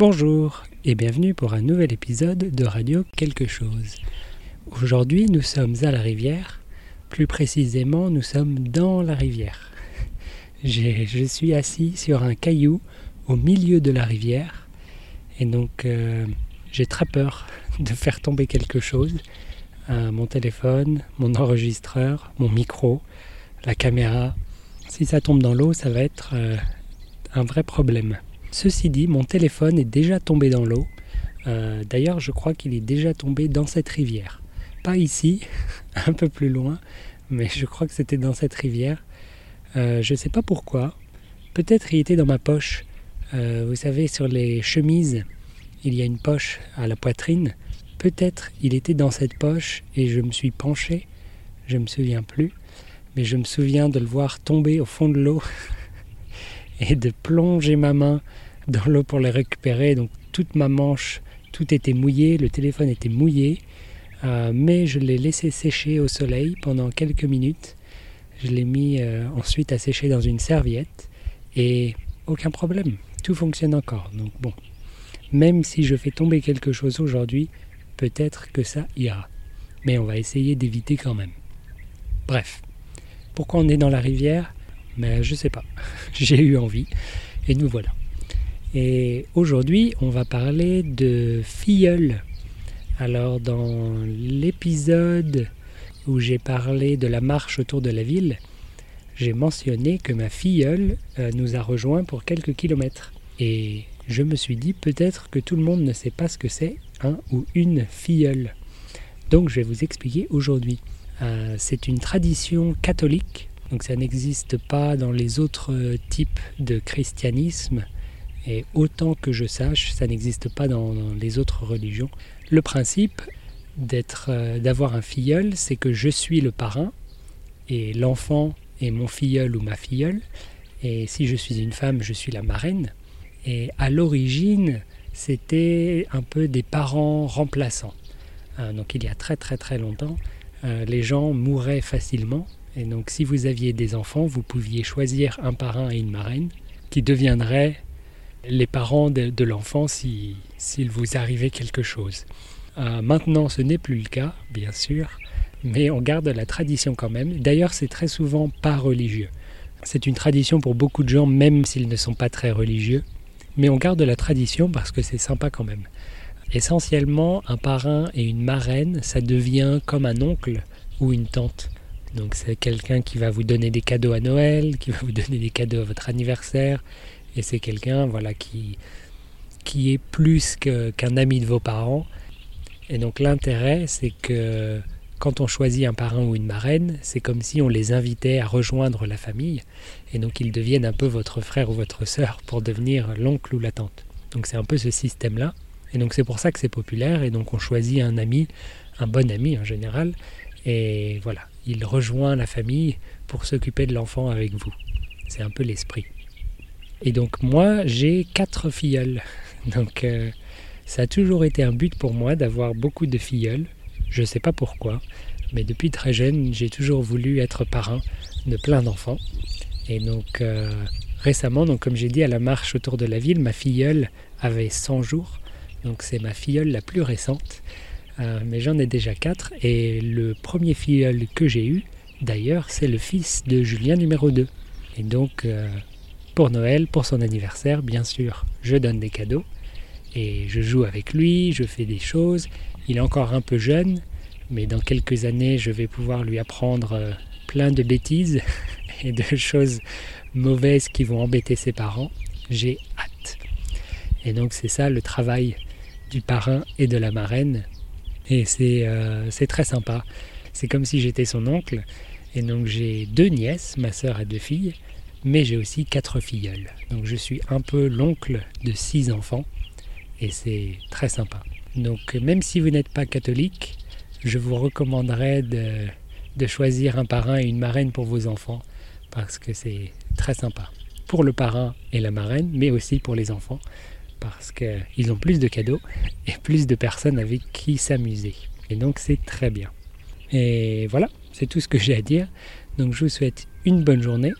Bonjour et bienvenue pour un nouvel épisode de Radio Quelque chose. Aujourd'hui nous sommes à la rivière, plus précisément nous sommes dans la rivière. Je suis assis sur un caillou au milieu de la rivière et donc euh, j'ai très peur de faire tomber quelque chose. Euh, mon téléphone, mon enregistreur, mon micro, la caméra. Si ça tombe dans l'eau, ça va être euh, un vrai problème. Ceci dit, mon téléphone est déjà tombé dans l'eau. Euh, d'ailleurs, je crois qu'il est déjà tombé dans cette rivière. Pas ici, un peu plus loin, mais je crois que c'était dans cette rivière. Euh, je ne sais pas pourquoi. Peut-être il était dans ma poche. Euh, vous savez, sur les chemises, il y a une poche à la poitrine. Peut-être il était dans cette poche et je me suis penché. Je ne me souviens plus. Mais je me souviens de le voir tomber au fond de l'eau et de plonger ma main dans l'eau pour les récupérer. Donc toute ma manche, tout était mouillé, le téléphone était mouillé, euh, mais je l'ai laissé sécher au soleil pendant quelques minutes. Je l'ai mis euh, ensuite à sécher dans une serviette et aucun problème, tout fonctionne encore. Donc bon, même si je fais tomber quelque chose aujourd'hui, peut-être que ça ira. Mais on va essayer d'éviter quand même. Bref, pourquoi on est dans la rivière? Mais je sais pas. J'ai eu envie et nous voilà. Et aujourd'hui, on va parler de filleul. Alors, dans l'épisode où j'ai parlé de la marche autour de la ville, j'ai mentionné que ma filleule euh, nous a rejoints pour quelques kilomètres. Et je me suis dit peut-être que tout le monde ne sait pas ce que c'est un ou une filleule. Donc je vais vous expliquer aujourd'hui. Euh, c'est une tradition catholique donc ça n'existe pas dans les autres euh, types de christianisme. Et autant que je sache, ça n'existe pas dans, les autres religions. Le principe d'être, euh, d'avoir un filleul, c'est que je suis le parrain et l'enfant est mon filleul ou ma filleule. Et si je suis une femme, je suis la marraine. Et à l'origine, c'était un peu des parents remplaçants. Euh, donc il y a très très très longtemps, les gens mouraient facilement et donc si vous aviez des enfants, vous pouviez choisir un parrain et une marraine qui deviendraient les parents de, l'enfant s'il vous arrivait quelque chose. Euh, maintenant, ce n'est plus le cas, bien sûr, mais on garde la tradition quand même. D'ailleurs, c'est très souvent pas religieux. C'est une tradition pour beaucoup de gens, même s'ils ne sont pas très religieux. Mais on garde la tradition parce que c'est sympa quand même. Essentiellement, un parrain et une marraine, ça devient comme un oncle ou une tante. Donc c'est quelqu'un qui va vous donner des cadeaux à Noël, qui va vous donner des cadeaux à votre anniversaire, et c'est quelqu'un voilà qui qui est plus qu'un ami de vos parents. Et donc l'intérêt, c'est que quand on choisit un parrain ou une marraine, c'est comme si on les invitait à rejoindre la famille, et donc ils deviennent un peu votre frère ou votre sœur pour devenir l'oncle ou la tante. Donc c'est un peu ce système-là, et donc c'est pour ça que c'est populaire, et donc on choisit un ami, un bon ami en général, et voilà, il rejoint la famille pour s'occuper de l'enfant avec vous. C'est un peu l'esprit. Et donc moi, j'ai quatre filleuls. Donc euh, ça a toujours été un but pour moi d'avoir beaucoup de filleuls. Je ne sais pas pourquoi, mais depuis très jeune, j'ai toujours voulu être parrain de plein d'enfants. Et donc euh, récemment, comme j'ai dit à la marche autour de la ville, ma filleule avait 100 jours. Donc c'est ma filleule la plus récente. Euh, mais j'en ai déjà quatre. Et le premier filleul que j'ai eu, d'ailleurs, c'est le fils de Julien numéro 2. Et donc, euh, pour Noël, pour son anniversaire, bien sûr, je donne des cadeaux. Et je joue avec lui, je fais des choses. Il est encore un peu jeune, mais dans quelques années, je vais pouvoir lui apprendre euh, plein de bêtises et de choses mauvaises qui vont embêter ses parents. J'ai hâte. Et donc c'est ça le travail du parrain et de la marraine, et euh, c'est très sympa. C'est comme si j'étais son oncle. Et donc j'ai deux nièces, ma sœur a deux filles, mais j'ai aussi quatre filleuls. Donc je suis un peu l'oncle de six enfants. Et c'est très sympa. Donc même si vous n'êtes pas catholique, je vous recommanderais de, de choisir un parrain et une marraine pour vos enfants. Parce que c'est très sympa. Pour le parrain et la marraine, mais aussi pour les enfants parce qu'ils ont plus de cadeaux et plus de personnes avec qui s'amuser. Et donc c'est très bien. Et voilà, c'est tout ce que j'ai à dire. Donc je vous souhaite une bonne journée.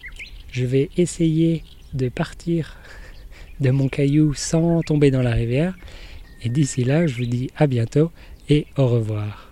Je vais essayer de partir de mon caillou sans tomber dans la rivière. Et d'ici là, je vous dis à bientôt et au revoir.